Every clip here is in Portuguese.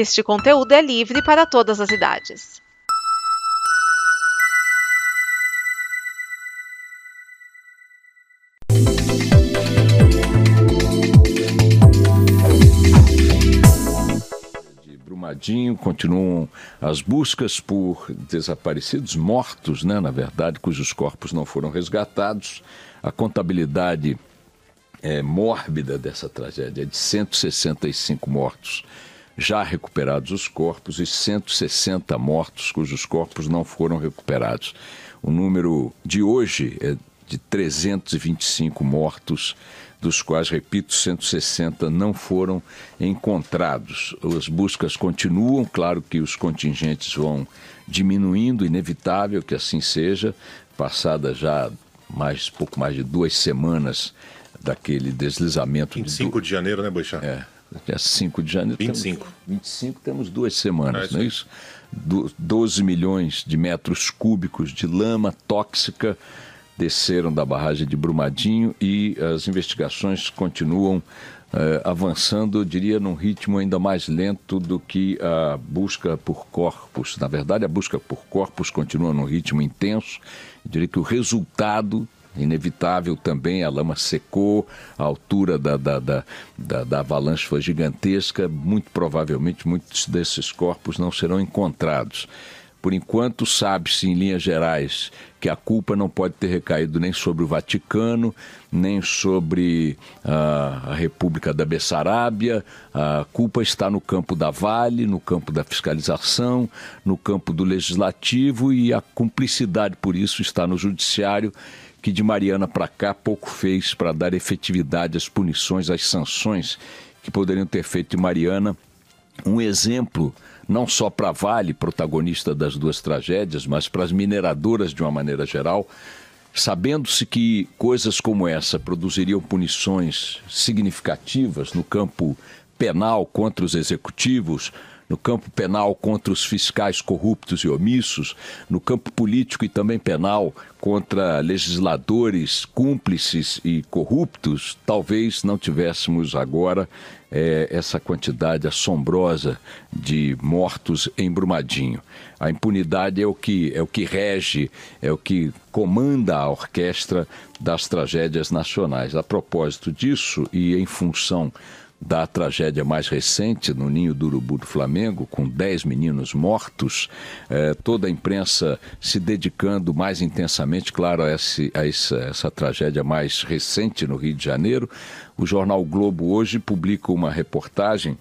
Este conteúdo é livre para todas as idades. Brumadinho, continuam as buscas por desaparecidos, mortos, né, na verdade, cujos corpos não foram resgatados. A contabilidade é, mórbida dessa tragédia é de 165 mortos já recuperados os corpos e 160 mortos cujos corpos não foram recuperados. O número de hoje é de 325 mortos, dos quais, repito, 160 não foram encontrados. As buscas continuam, claro que os contingentes vão diminuindo, inevitável que assim seja, passada já mais pouco mais de duas semanas daquele deslizamento. 25 do... de janeiro, né, Boixá? É, dia 5 de janeiro. 25. Temos, 25 temos duas semanas, é, não é isso? 12 milhões de metros cúbicos de lama tóxica desceram da barragem de Brumadinho e as investigações continuam eh, avançando, eu diria, num ritmo ainda mais lento do que a busca por corpos. Na verdade, a busca por corpos continua num ritmo intenso. Eu diria que o resultado inevitável também, a lama secou, a altura da, da, da, da, da avalanche foi gigantesca, muito provavelmente muitos desses corpos não serão encontrados. Por enquanto, sabe-se em linhas gerais que a culpa não pode ter recaído nem sobre o Vaticano, nem sobre uh, a República da Bessarabia. A culpa está no campo da Vale, no campo da fiscalização, no campo do legislativo e a cumplicidade por isso está no judiciário que de Mariana para cá pouco fez para dar efetividade às punições, às sanções que poderiam ter feito de Mariana. Um exemplo não só para Vale, protagonista das duas tragédias, mas para as mineradoras de uma maneira geral, sabendo-se que coisas como essa produziriam punições significativas no campo penal contra os executivos, no campo penal contra os fiscais corruptos e omissos, no campo político e também penal contra legisladores cúmplices e corruptos, talvez não tivéssemos agora é, essa quantidade assombrosa de mortos em Brumadinho. A impunidade é o que é o que rege, é o que comanda a orquestra das tragédias nacionais. A propósito disso e em função da tragédia mais recente no Ninho do Urubu do Flamengo, com 10 meninos mortos, eh, toda a imprensa se dedicando mais intensamente, claro, a, esse, a essa, essa tragédia mais recente no Rio de Janeiro. O jornal Globo hoje publica uma reportagem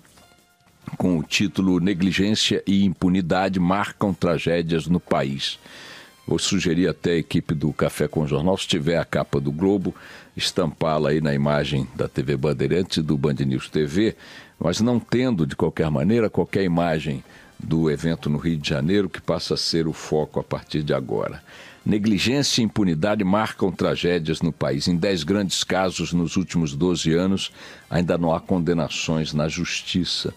com o título Negligência e impunidade marcam tragédias no país. Vou sugerir até a equipe do Café com Jornal, se tiver a capa do Globo, estampá-la aí na imagem da TV Bandeirantes e do Band News TV, mas não tendo, de qualquer maneira, qualquer imagem do evento no Rio de Janeiro, que passa a ser o foco a partir de agora. Negligência e impunidade marcam tragédias no país. Em dez grandes casos nos últimos 12 anos, ainda não há condenações na justiça.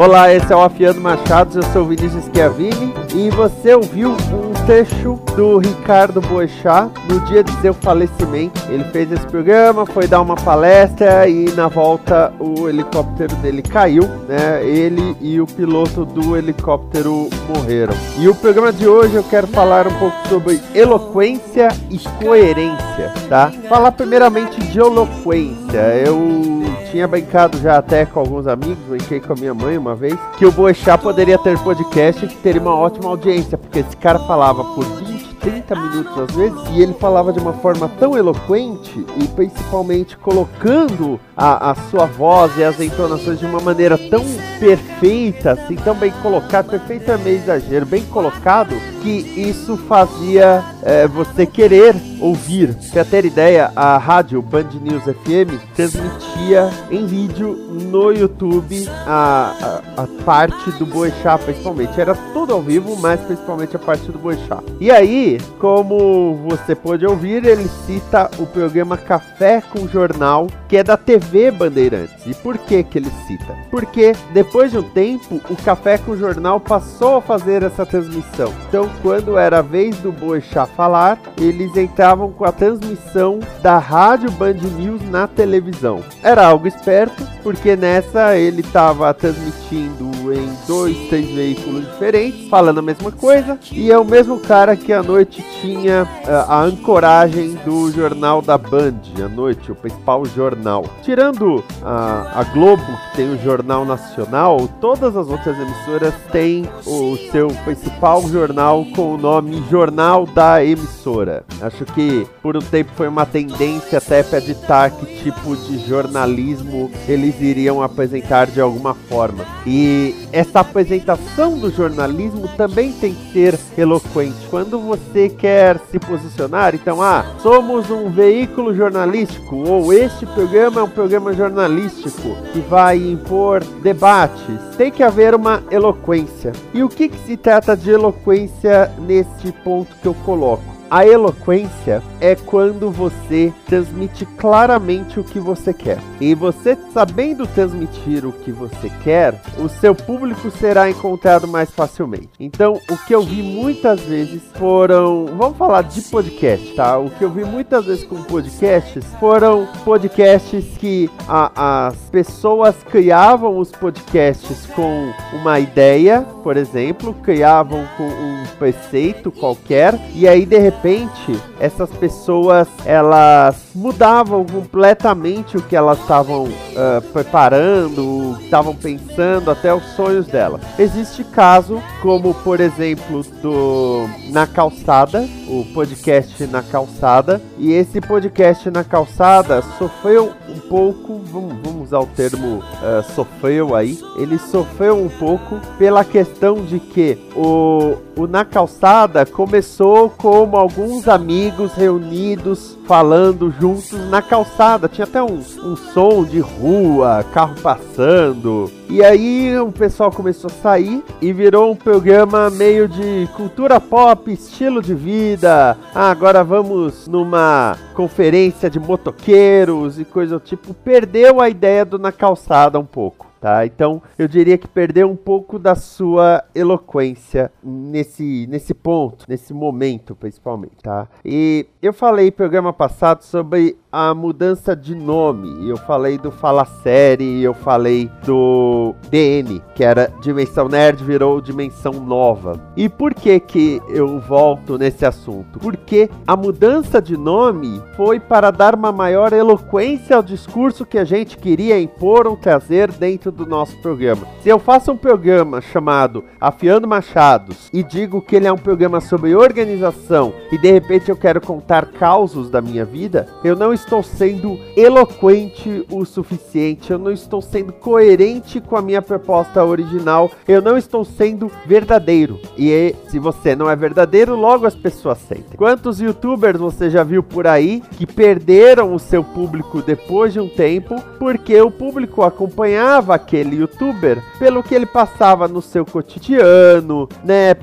Olá, esse é o Afiano Machados, eu sou o Vinícius Schiavini e você ouviu um trecho do Ricardo Boechat no dia de seu falecimento. Ele fez esse programa, foi dar uma palestra e na volta o helicóptero dele caiu, né? Ele e o piloto do helicóptero morreram. E o programa de hoje eu quero falar um pouco sobre eloquência e coerência, tá? Falar primeiramente de eloquência. Eu tinha brincado já até com alguns amigos, brinquei com a minha mãe uma vez, que o Boechat poderia ter podcast que teria uma ótima audiência, porque esse cara falava por 20, 30 minutos às vezes, e ele falava de uma forma tão eloquente e principalmente colocando a, a sua voz e as entonações de uma maneira tão perfeita, assim, tão bem colocado, perfeito é meio exagero, bem colocado, que isso fazia é, você querer ouvir. Pra ter ideia, a rádio Band News FM transmitia em vídeo no YouTube a, a, a parte do Boechat, principalmente. Era tudo ao vivo, mas principalmente a parte do Boechat. E aí, como você pôde ouvir, ele cita o programa Café com Jornal, que é da TV Bandeirantes. E por que que ele cita? Porque depois de um tempo, o Café com Jornal passou a fazer essa transmissão. Então, quando era a vez do Boechat falar, eles entravam com a transmissão da Rádio Band News na televisão. Era algo esperto, porque nessa ele estava transmitindo em dois, três veículos diferentes, falando a mesma coisa, e é o mesmo cara que à noite tinha uh, a ancoragem do jornal da Band, à noite, o principal jornal. Tirando a, a Globo, que tem o Jornal Nacional, todas as outras emissoras têm o seu principal jornal com o nome Jornal da Emissora. Acho que por um tempo foi uma tendência até para editar que tipo de jornalismo eles iriam apresentar de alguma forma. E essa apresentação do jornalismo também tem que ser eloquente. Quando você quer se posicionar, então, ah, somos um veículo jornalístico, ou este programa é um programa jornalístico que vai impor debates, tem que haver uma eloquência. E o que, que se trata de eloquência nesse ponto que eu coloco? A eloquência é quando você transmite claramente o que você quer. E você sabendo transmitir o que você quer, o seu público será encontrado mais facilmente. Então, o que eu vi muitas vezes foram, vamos falar de podcast, tá? O que eu vi muitas vezes com podcasts foram podcasts que a, as pessoas criavam os podcasts com uma ideia, por exemplo, criavam com um preceito qualquer e aí de repente repente essas pessoas elas mudavam completamente o que elas estavam uh, preparando, estavam pensando, até os sonhos delas. Existe caso como por exemplo do na calçada, o podcast na calçada, e esse podcast na calçada sofreu um pouco, vamos, vamos usar o termo uh, sofreu aí, ele sofreu um pouco pela questão de que o, o na calçada começou como alguns amigos reunidos falando juntos na calçada. Tinha até um, um som de rua, carro passando. E aí o pessoal começou a sair e virou um programa meio de cultura pop, estilo de vida. Ah, agora vamos numa conferência de motoqueiros e coisa do tipo. Perdeu a ideia do na calçada um pouco. Tá? Então, eu diria que perdeu um pouco da sua eloquência nesse, nesse ponto, nesse momento, principalmente, tá? E eu falei programa passado sobre a mudança de nome. Eu falei do Fala Série, eu falei do DN, que era Dimensão Nerd, virou Dimensão Nova. E por que que eu volto nesse assunto? Porque a mudança de nome foi para dar uma maior eloquência ao discurso que a gente queria impor ou trazer dentro do nosso programa. Se eu faço um programa chamado Afiando Machados e digo que ele é um programa sobre organização e de repente eu quero contar causos da minha vida, eu não estou sendo eloquente o suficiente, eu não estou sendo coerente com a minha proposta original, eu não estou sendo verdadeiro. E se você não é verdadeiro, logo as pessoas sentem. Quantos youtubers você já viu por aí que perderam o seu público depois de um tempo porque o público acompanhava aquele youtuber pelo que ele passava no seu cotidiano, né,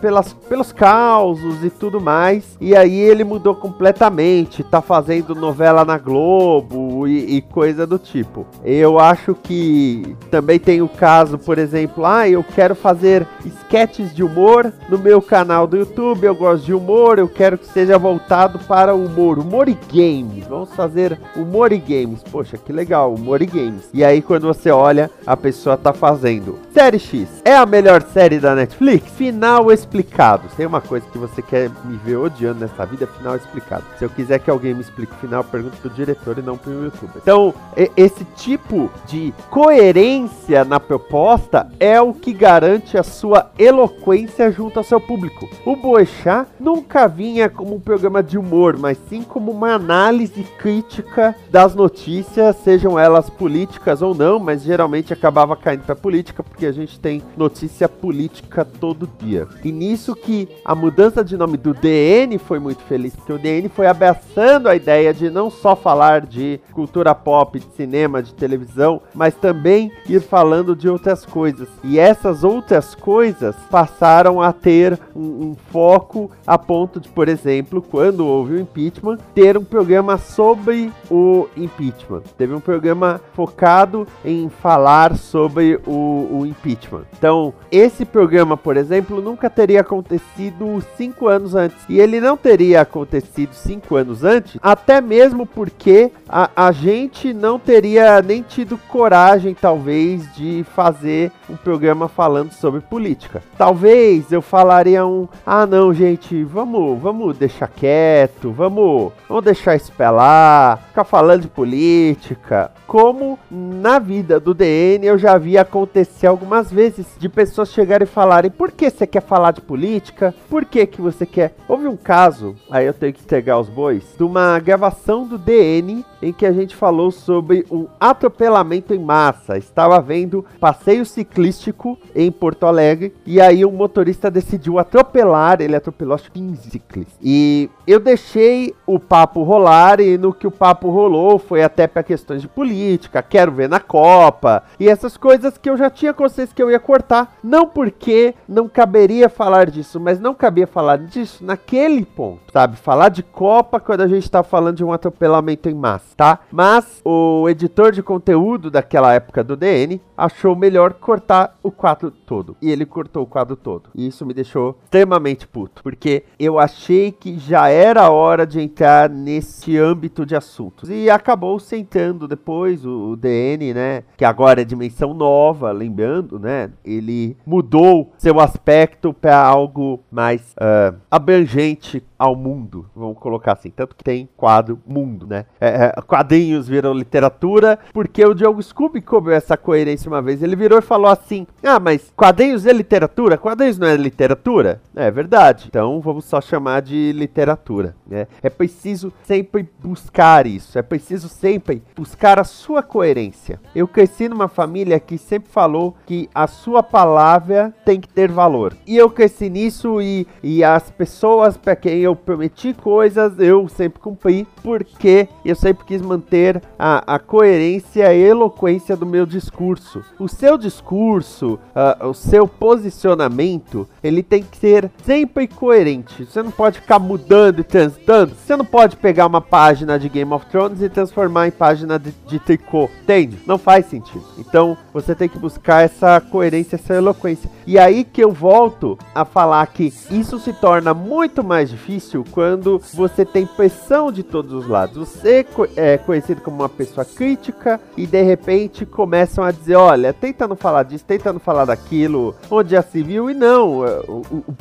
pelas, pelos causos e tudo mais. E aí ele mudou completamente, tá fazendo novela novela na Globo e, e, coisa do tipo. Eu acho que também tem o caso, por exemplo, ah, eu quero fazer sketches de humor no meu canal do YouTube, eu gosto de humor, eu quero que seja voltado para o humor, humor e games. Vamos fazer humor e games. Poxa, que legal, humor e games. E aí quando você olha, a pessoa tá fazendo Série X é a melhor série da Netflix? Final explicado. Tem uma coisa que você quer me ver odiando nessa vida, final explicado. Se eu quiser que alguém me explique o final, pergunta pro diretor e não pro youtuber. Então, esse tipo de coerência na proposta é o que garante a sua eloquência junto ao seu público. O Boechat nunca vinha como um programa de humor, mas sim como uma análise crítica das notícias, sejam elas políticas ou não, mas geralmente acabava caindo pra política, porque a gente tem notícia política todo dia. E nisso que a mudança de nome do DN foi muito feliz, porque o DN foi abraçando a ideia de não só falar de cultura pop, de cinema, de televisão, mas também ir falando de outras coisas. E essas outras coisas passaram a ter um, um foco a ponto de, por exemplo, quando houve o impeachment, ter um programa sobre o impeachment. Teve um programa focado em falar sobre o, o impeachment. Então, esse programa, por exemplo, nunca teria acontecido cinco anos antes. E ele não teria acontecido cinco anos antes, até mesmo porque a, a gente não teria nem tido coragem, talvez, de fazer um programa falando sobre política. Talvez eu falaria um, ah não, gente, vamos, vamos deixar quieto, vamos, vamos deixar espelar, ficar falando de política. Como na vida do DN eu já vi acontecer algumas vezes de pessoas chegarem e falarem: "Por que você quer falar de política? Por que que você quer?" Houve um caso, aí eu tenho que entregar os bois, de uma gravação do DN em que a gente falou sobre um atropelamento em massa. Estava vendo passeio ciclístico em Porto Alegre e aí um motorista decidiu atropelar, ele atropelou acho que 15 ciclistas. E eu deixei o papo rolar e no que o papo rolou foi até para questões de política, quero ver na Copa e essas coisas que eu já tinha consciência que eu ia cortar, não porque não caberia falar disso, mas não cabia falar disso naquele ponto, sabe? Falar de Copa quando a gente está falando de um atropelamento em massa tá? Mas o editor de conteúdo daquela época do DN achou melhor cortar o quadro todo. E ele cortou o quadro todo. E isso me deixou extremamente puto, porque eu achei que já era hora de entrar nesse âmbito de assuntos. E acabou sentando depois o, o DN, né? Que agora é dimensão nova, lembrando, né? Ele mudou seu aspecto para algo mais uh, abrangente ao mundo, vamos colocar assim. Tanto que tem quadro mundo, né? É, é, quadrinhos viram literatura, porque o Diogo Scooby cobrou essa coerência uma vez. Ele virou e falou assim: Ah, mas quadrinhos é literatura? Quadrinhos não é literatura? É verdade. Então vamos só chamar de literatura. Né? É preciso sempre buscar isso. É preciso sempre buscar a sua coerência. Eu cresci numa família que sempre falou que a sua palavra tem que ter valor. E eu cresci nisso e, e as pessoas para quem eu prometi coisas, eu sempre cumpri, porque eu sempre quis manter a, a coerência e a eloquência do meu discurso. O seu discurso, uh, o seu posicionamento, ele tem que ser sempre coerente. Você não pode ficar mudando e transitando. Você não pode pegar uma página de Game of Thrones e transformar em página de, de tricô. Entende? Não faz sentido. Então você tem que buscar essa coerência, essa eloquência. E aí que eu volto a falar que isso se torna muito mais difícil quando você tem pressão de todos os lados. Você é conhecido como uma pessoa crítica e de repente começam a dizer: olha, tenta não falar disso, tenta não falar daquilo, onde já se viu. E não, o, o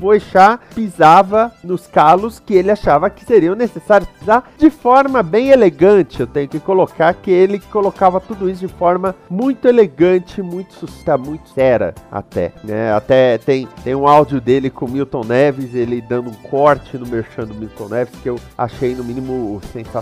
pisava nos calos que ele achava que seriam necessários pisar de forma bem elegante. Eu tenho que colocar que ele colocava tudo isso de forma muito elegante, muito susta, muito séria até. Né? Até tem, tem um áudio dele com Milton Neves, ele dando um corte no merchan do Milton Neves que eu achei no mínimo sensacional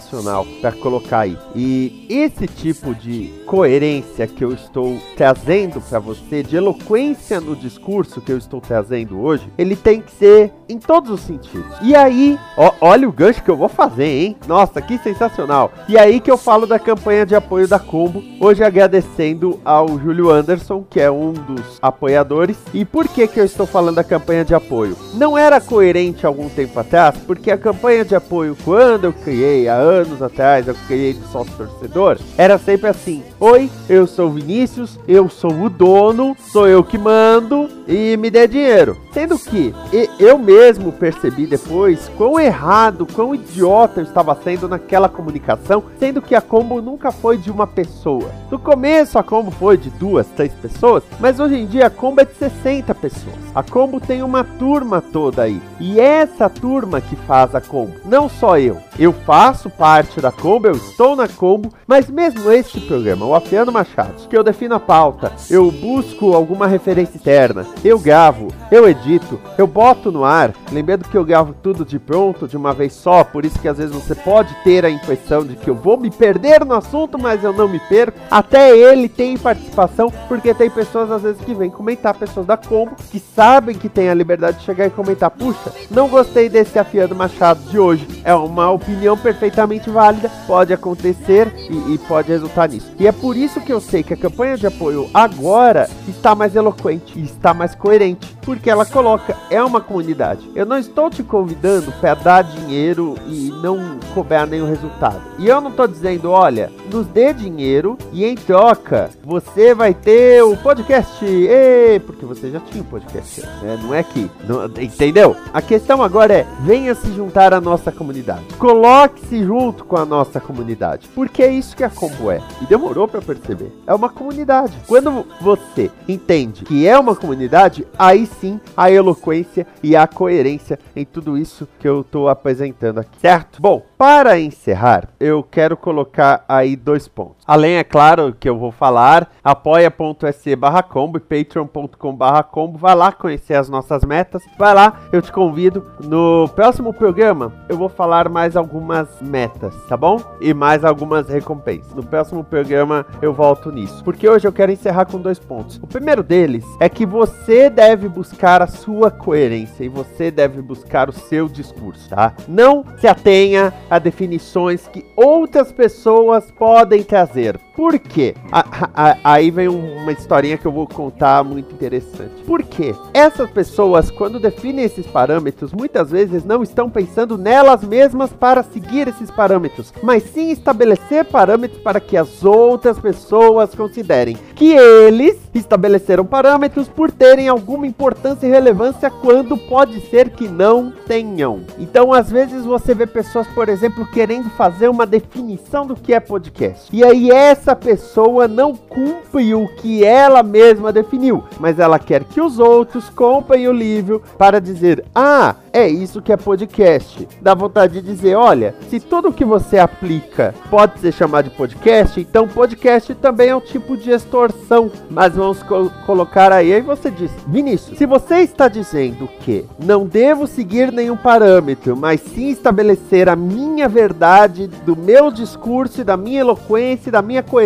para colocar aí. E esse tipo de coerência que eu estou trazendo para você, de eloquência no discurso que eu estou trazendo hoje, ele tem que ser em todos os sentidos. E aí, ó, olha o gancho que eu vou fazer, hein? Nossa, que sensacional. E aí que eu falo da campanha de apoio da Combo, hoje agradecendo ao Júlio Anderson, que é um dos apoiadores. E por que que eu estou falando da campanha de apoio? Não era coerente algum tempo atrás porque a campanha de apoio, quando eu criei, há anos atrás, eu criei de sócio torcedor, era sempre assim: Oi, eu sou o Vinícius, eu sou o dono, sou eu que mando e me dê dinheiro. Sendo que eu mesmo percebi depois quão errado, quão idiota eu estava sendo naquela comunicação, sendo que a combo nunca foi de uma pessoa. No começo a combo foi de duas, três pessoas, mas hoje em dia a combo é de 60 pessoas. A combo tem uma turma toda aí. E essa turma que faz a combo. Não só eu. Eu faço parte da combo, eu estou na combo, mas mesmo este programa, o Afiano Machado, que eu defino a pauta, eu busco alguma referência externa, eu gravo, eu edito, eu boto no ar, lembrando que eu gravo tudo de pronto, de uma vez só, por isso que às vezes você pode ter a impressão de que eu vou me perder no assunto, mas eu não me perco. Até ele tem participação, porque tem pessoas às vezes que vêm comentar, pessoas da combo, que sabem que tem a liberdade de chegar e comentar, puxa, não gostei desse Afiano Machado de hoje. É uma opinião opinião perfeitamente válida, pode acontecer e, e pode resultar nisso. E é por isso que eu sei que a campanha de apoio agora está mais eloquente e está mais coerente, porque ela coloca, é uma comunidade. Eu não estou te convidando para dar dinheiro e não cobrar nenhum resultado. E eu não estou dizendo, olha, nos dê dinheiro e em troca você vai ter o podcast, e porque você já tinha o podcast, né? Não é que, não, entendeu? A questão agora é, venha se juntar à nossa comunidade. Coloque-se junto com a nossa comunidade, porque é isso que a Combo é. E demorou para perceber. É uma comunidade. Quando você entende que é uma comunidade, aí sim a eloquência e a coerência em tudo isso que eu estou apresentando aqui, certo? Bom, para encerrar, eu quero colocar aí dois pontos. Além, é claro, que eu vou falar, apoia.se barra combo e patreon.com barra combo. Vai lá conhecer as nossas metas. Vai lá, eu te convido. No próximo programa, eu vou falar mais algumas metas, tá bom? E mais algumas recompensas. No próximo programa, eu volto nisso. Porque hoje eu quero encerrar com dois pontos. O primeiro deles é que você deve buscar a sua coerência e você deve buscar o seu discurso, tá? Não se atenha a definições que outras pessoas podem trazer. Por quê? A, a, a, aí vem uma historinha que eu vou contar muito interessante. Por quê? Essas pessoas, quando definem esses parâmetros, muitas vezes não estão pensando nelas mesmas para seguir esses parâmetros, mas sim estabelecer parâmetros para que as outras pessoas considerem que eles estabeleceram parâmetros por terem alguma importância e relevância quando pode ser que não tenham. Então, às vezes você vê pessoas, por exemplo, querendo fazer uma definição do que é podcast. E aí essa pessoa não cumpre o que ela mesma definiu, mas ela quer que os outros comprem o livro para dizer: "Ah, é isso que é podcast". Dá vontade de dizer: "Olha, se tudo que você aplica pode ser chamado de podcast, então podcast também é um tipo de extorsão". Mas vamos co colocar aí aí você diz: "Vinícius, se você está dizendo que não devo seguir nenhum parâmetro, mas sim estabelecer a minha verdade, do meu discurso, da minha eloquência, da minha coerência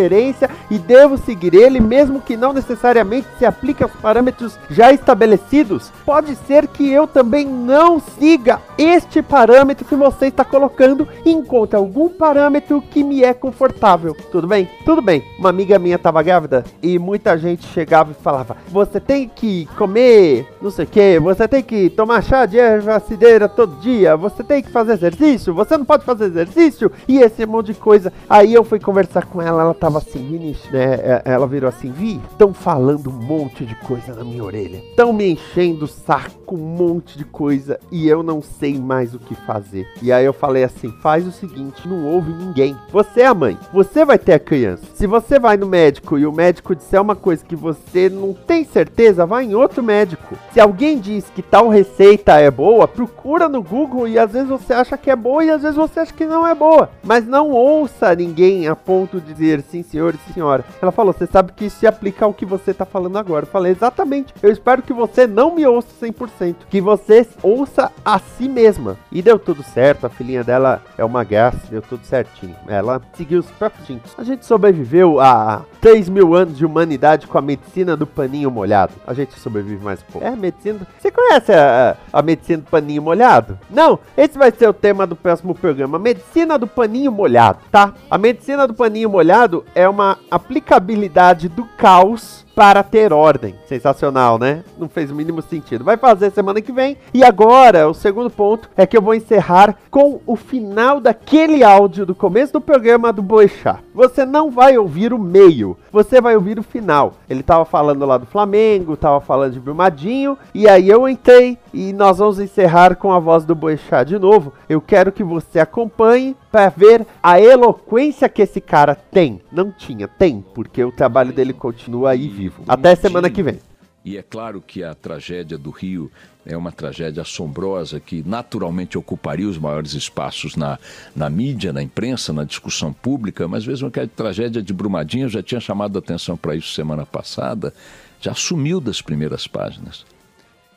e devo seguir ele, mesmo que não necessariamente se aplique aos parâmetros já estabelecidos. Pode ser que eu também não siga este parâmetro que você está colocando e encontre algum parâmetro que me é confortável. Tudo bem? Tudo bem. Uma amiga minha estava grávida e muita gente chegava e falava: Você tem que comer não sei o que, você tem que tomar chá de erva cideira todo dia, você tem que fazer exercício, você não pode fazer exercício e esse monte de coisa. Aí eu fui conversar com ela, ela tava assim, né? É, ela virou assim, Vi, estão falando um monte de coisa na minha orelha. Estão me enchendo o saco, um monte de coisa e eu não sei mais o que fazer. E aí eu falei assim, faz o seguinte, não ouve ninguém. Você é a mãe, você vai ter a criança. Se você vai no médico e o médico disser uma coisa que você não tem certeza, vai em outro médico. Se alguém diz que tal receita é boa, procura no Google e às vezes você acha que é boa e às vezes você acha que não é boa. Mas não ouça ninguém a ponto de dizer sim, senhor e senhora. Ela falou: Você sabe que isso se aplica ao que você tá falando agora. Eu falei: Exatamente. Eu espero que você não me ouça 100%. Que você ouça a si mesma. E deu tudo certo. A filhinha dela é uma graça. Deu tudo certinho. Ela seguiu os próprios. A gente sobreviveu a 3 mil anos de humanidade com a medicina do paninho molhado. A gente sobrevive mais um pouco. É, medicina. Você conhece a, a medicina do paninho molhado? Não. Esse vai ser o tema do próximo programa Medicina do Paninho Molhado, tá? A medicina do paninho molhado é uma aplicabilidade do caos para ter ordem. Sensacional, né? Não fez o mínimo sentido. Vai fazer semana que vem. E agora, o segundo ponto é que eu vou encerrar com o final daquele áudio do começo do programa do Boechat. Você não vai ouvir o meio, você vai ouvir o final. Ele tava falando lá do Flamengo, tava falando de Brumadinho, e aí eu entrei e nós vamos encerrar com a voz do Boechat de novo. Eu quero que você acompanhe para ver a eloquência que esse cara tem. Não tinha, tem, porque o trabalho dele continua aí vivo. Até semana que vem. E é claro que a tragédia do Rio é uma tragédia assombrosa que naturalmente ocuparia os maiores espaços na, na mídia, na imprensa, na discussão pública, mas mesmo que a tragédia de Brumadinho, eu já tinha chamado a atenção para isso semana passada, já sumiu das primeiras páginas.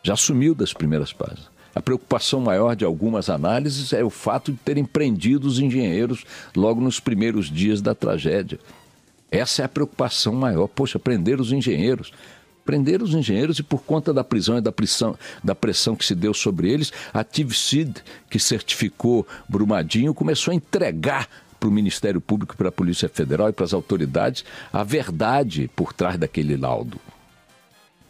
Já sumiu das primeiras páginas. A preocupação maior de algumas análises é o fato de terem prendido os engenheiros logo nos primeiros dias da tragédia. Essa é a preocupação maior. Poxa, prender os engenheiros. Prenderam os engenheiros e por conta da prisão e da pressão, da pressão que se deu sobre eles, a TIVCID, que certificou Brumadinho, começou a entregar para o Ministério Público, para a Polícia Federal e para as autoridades a verdade por trás daquele laudo.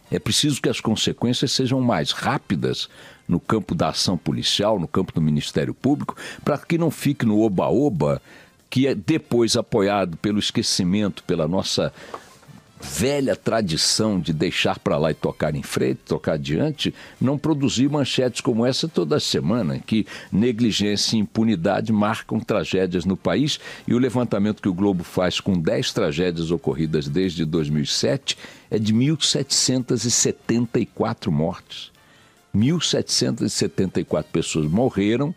É preciso que as consequências sejam mais rápidas no campo da ação policial, no campo do Ministério Público, para que não fique no oba-oba, que é depois apoiado pelo esquecimento, pela nossa velha tradição de deixar para lá e tocar em frente, tocar adiante, não produzir manchetes como essa toda semana, que negligência e impunidade marcam tragédias no país e o levantamento que o Globo faz com 10 tragédias ocorridas desde 2007 é de 1.774 mortes. 1.774 pessoas morreram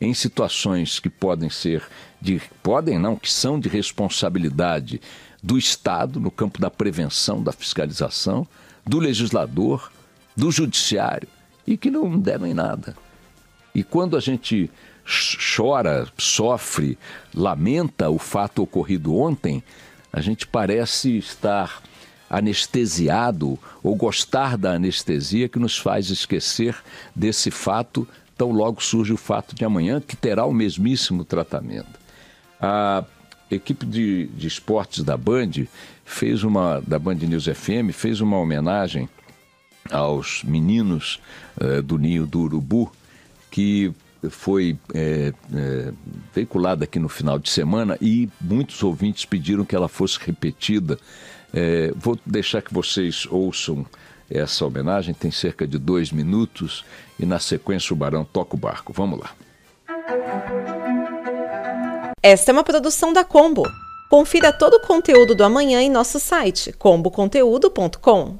em situações que podem ser de podem não, que são de responsabilidade do Estado no campo da prevenção, da fiscalização, do legislador, do judiciário e que não deram em nada. E quando a gente chora, sofre, lamenta o fato ocorrido ontem, a gente parece estar anestesiado ou gostar da anestesia que nos faz esquecer desse fato, tão logo surge o fato de amanhã, que terá o mesmíssimo tratamento. A equipe de, de esportes da Band fez uma, da Band News FM, fez uma homenagem aos meninos uh, do Ninho do Urubu, que foi é, é, veiculada aqui no final de semana e muitos ouvintes pediram que ela fosse repetida. Vou deixar que vocês ouçam essa homenagem, tem cerca de dois minutos, e na sequência o Barão toca o barco. Vamos lá. Esta é uma produção da Combo. Confira todo o conteúdo do amanhã em nosso site comboconteúdo.com.